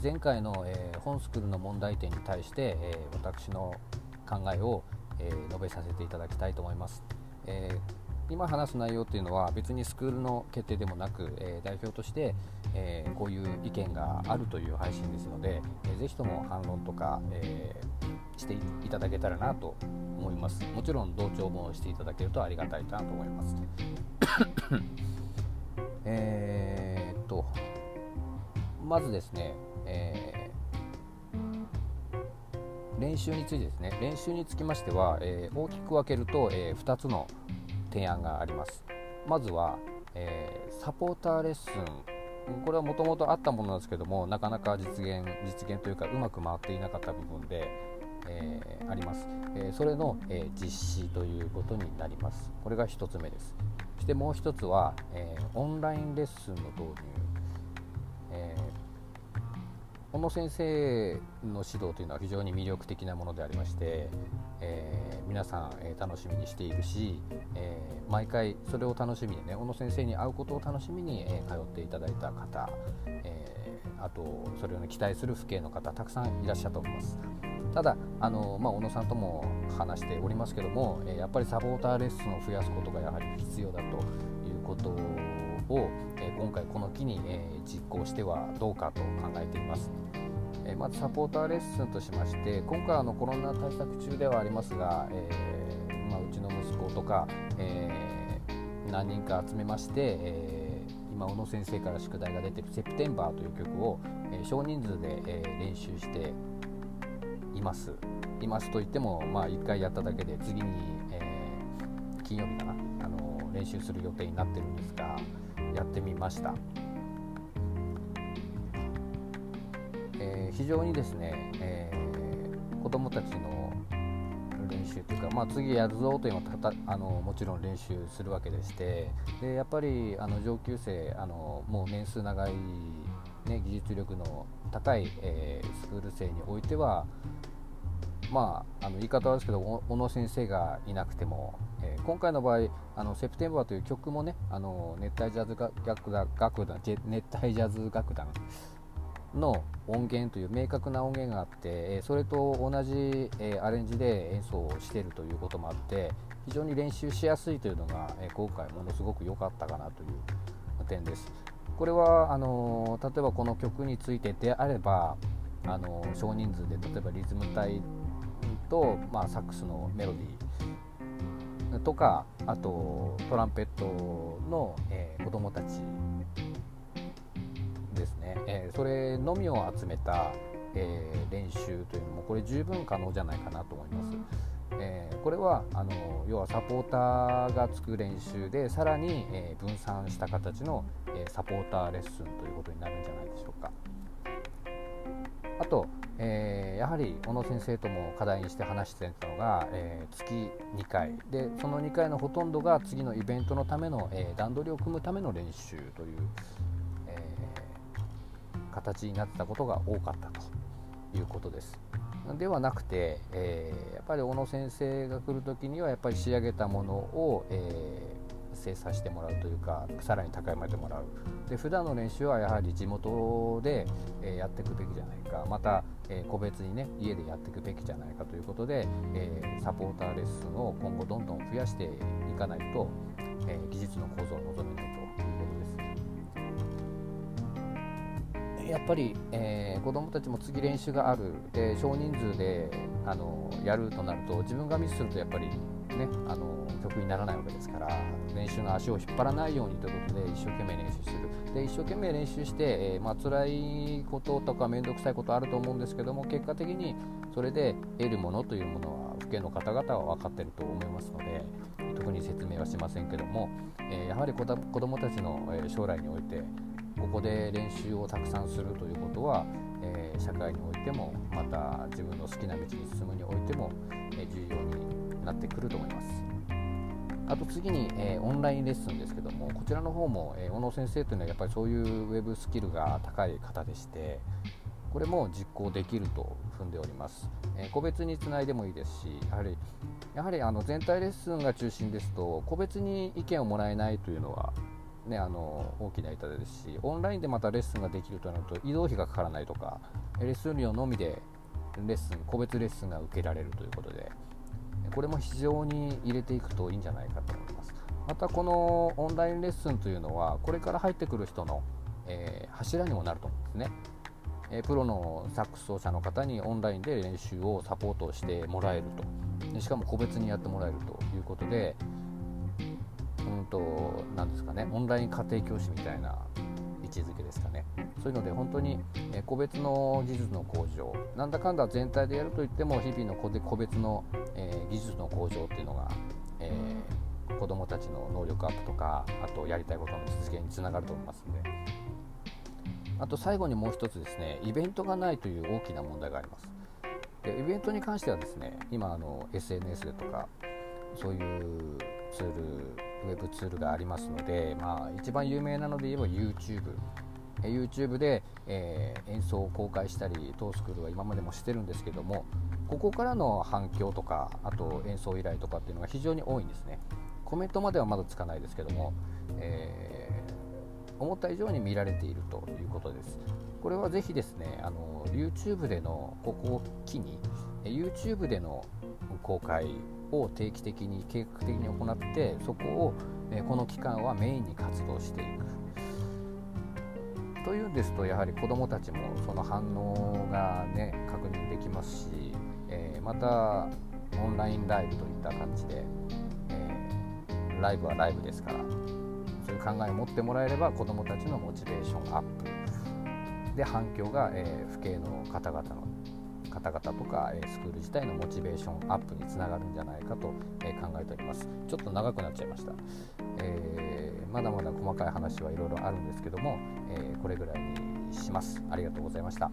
前回の、えー、本スクールの問題点に対して、えー、私の考えを、え述べさせていただきたいと思います。え今話す内容っていうのは別にスクールの決定でもなく、え代表として、えこういう意見があるという配信ですので、えー、ぜひとも反論とか、えしていただけたらなと思います。もちろん同調もしていただけるとありがたいなと思います。えっとまずですね、練習についてですね練習につきましては、えー、大きく分けると、えー、2つの提案があります。まずは、えサポーターレッスン。これはもともとあったものなんですけどもなかなか実現実現というかうまく回っていなかった部分で、えあります、えそれの、え実施ということになります。これが1つ目です。そしてもう1つは、えオンラインレッスンの導入。小野先生の指導というのは非常に魅力的なものでありまして、えー、皆さん、えー、楽しみにしているし、えー、毎回それを楽しみにね小野先生に会うことを楽しみに、え通っていただいた方、えあとそれを、ね、期待する父兄の方たくさんいらっしゃると思います。ただあの、まあ、小野さんとも話しておりますけども、えやっぱりサポーターレッスンを増やすことがやはり必要だということを、え今回この機に、え実行してはどうかと考えています。えまずサポーターレッスンとしまして今回あのコロナ対策中ではありますが、えー、まあ、うちの息子とか、えー、何人か集めまして、えー、今小野先生から宿題が出てる「セプテンバー」という曲を、え少人数で、え練習しています。いますといっても、まあ、1回やっただけで次に、え金曜日かなあの練習する予定になってるんですがやってみました。えー、非常にですね、えー、子どもたちの練習というか、まあ、次やるぞというのをあのもちろん練習するわけでしてでやっぱりあの上級生あのもう年数長い、ね、技術力の高い、えー、スクール生においてはまあ、あの言い方はですけど小野先生がいなくても、えー、今回の場合あの「セプテンバー」という曲もねあの熱帯ジャズ楽団熱帯ジャズ楽団の音源という明確な音源があってえそれと同じえアレンジで演奏をしているということもあって非常に練習しやすいというのがえ今回ものすごく良かったかなという点です。これはあの例えばこの曲についてであればあの少人数で例えばリズム隊と、まあ、サックスのメロディーとかあとトランペットの、えー、子どもたちですね、えー、それのみを集めた、えー、練習というのもこれ十分可能じゃないかなと思います。えー、これはあの要はサポーターがつく練習でさらに、え分散した形の、えサポーターレッスンということになるんじゃないでしょうか。あと、えー、やはり小野先生とも課題にして話してたのが、えー、月2回でその2回のほとんどが次のイベントのための、えー、段取りを組むための練習という、え形になってたことが多かったということです。ではなくて、え、やっぱり小野先生が来る時にはやっぱり仕上げたものを、え、精査してもらうというかさらに高めてもらう。で普段の練習はやはり地元で、えー、やっていくべきじゃないか。また、え個別にね家でやっていくべきじゃないかということで、えサポーターレッスンを今後どんどん増やしていかないと、え技術の向上を望めないということです。やっぱり、えー、子どもたちも次練習がある。で少人数であのやるとなると自分がミスするとやっぱり、ね、あの曲にならないわけですから練習の足を引っ張らないようにということで一生懸命練習する。で一生懸命練習して、えーまあ辛いこととか面倒くさいことあると思うんですけども結果的にそれで得るものというものは父兄の方々は分かってると思いますので特に説明はしませんけども、えー、やはり子どもたちの将来においてここで練習をたくさんするということは、えー、社会においてもまた自分の好きな道に進むにおいても、えー、重要になってくると思います。あと次に、えー、オンラインレッスンですけどもこちらの方も、え小野先生というのはやっぱりそういうウェブスキルが高い方でしてこれも実行できると踏んでおります、え個別につないでもいいですしやはりやはりあの全体レッスンが中心ですと個別に意見をもらえないというのはね、あの大きな痛手ですしオンラインでまたレッスンができるとなると移動費がかからないとかレッスン料のみでレッスン個別レッスンが受けられるということでこれも非常に入れていくといいんじゃないかと思います。またこのオンラインレッスンというのはこれから入ってくる人の、えー、柱にもなると思うんですね。えプロのサックス奏者の方にオンラインで練習をサポートしてもらえると。しかも個別にやってもらえるということでうんと何ですかねオンライン家庭教師みたいな位置づけですかね。そういうので本当に個別の技術の向上なんだかんだ全体でやるといっても日々の個別の、技術の向上っていうのが、えー、子どもたちの能力アップとかあとやりたいことの実現につながると思いますので。あと最後にもう一つですねイベントがないという大きな問題があります。でイベントに関してはですね今あの SNS とかそういうツールウェブツールがありますので、まあ、一番有名なので言えば YouTube YouTube で、えー、演奏を公開したりトースクールは今までもしてるんですけどもここからの反響とかあと演奏依頼とかっていうのが非常に多いんですね。コメントまではまだつかないですけども、えー、思った以上に見られているということです。これはぜひですねあの YouTube でのここを機に YouTube での公開を定期的に計画的に行ってそこを、えこの期間はメインに活動していく。というんですとやはり子どもたちもその反応がね確認できますし、え、またオンラインライブといった感じで、えー、ライブはライブですからそういう考えを持ってもらえれば子どもたちのモチベーションアップ。で反響が、えー、父兄の方々の方々とか、えスクール自体のモチベーションアップにつながるんじゃないかと、え考えております。ちょっと長くなっちゃいました、えー、まだまだ細かい話はいろいろあるんですけども、えこれぐらいにします。ありがとうございました。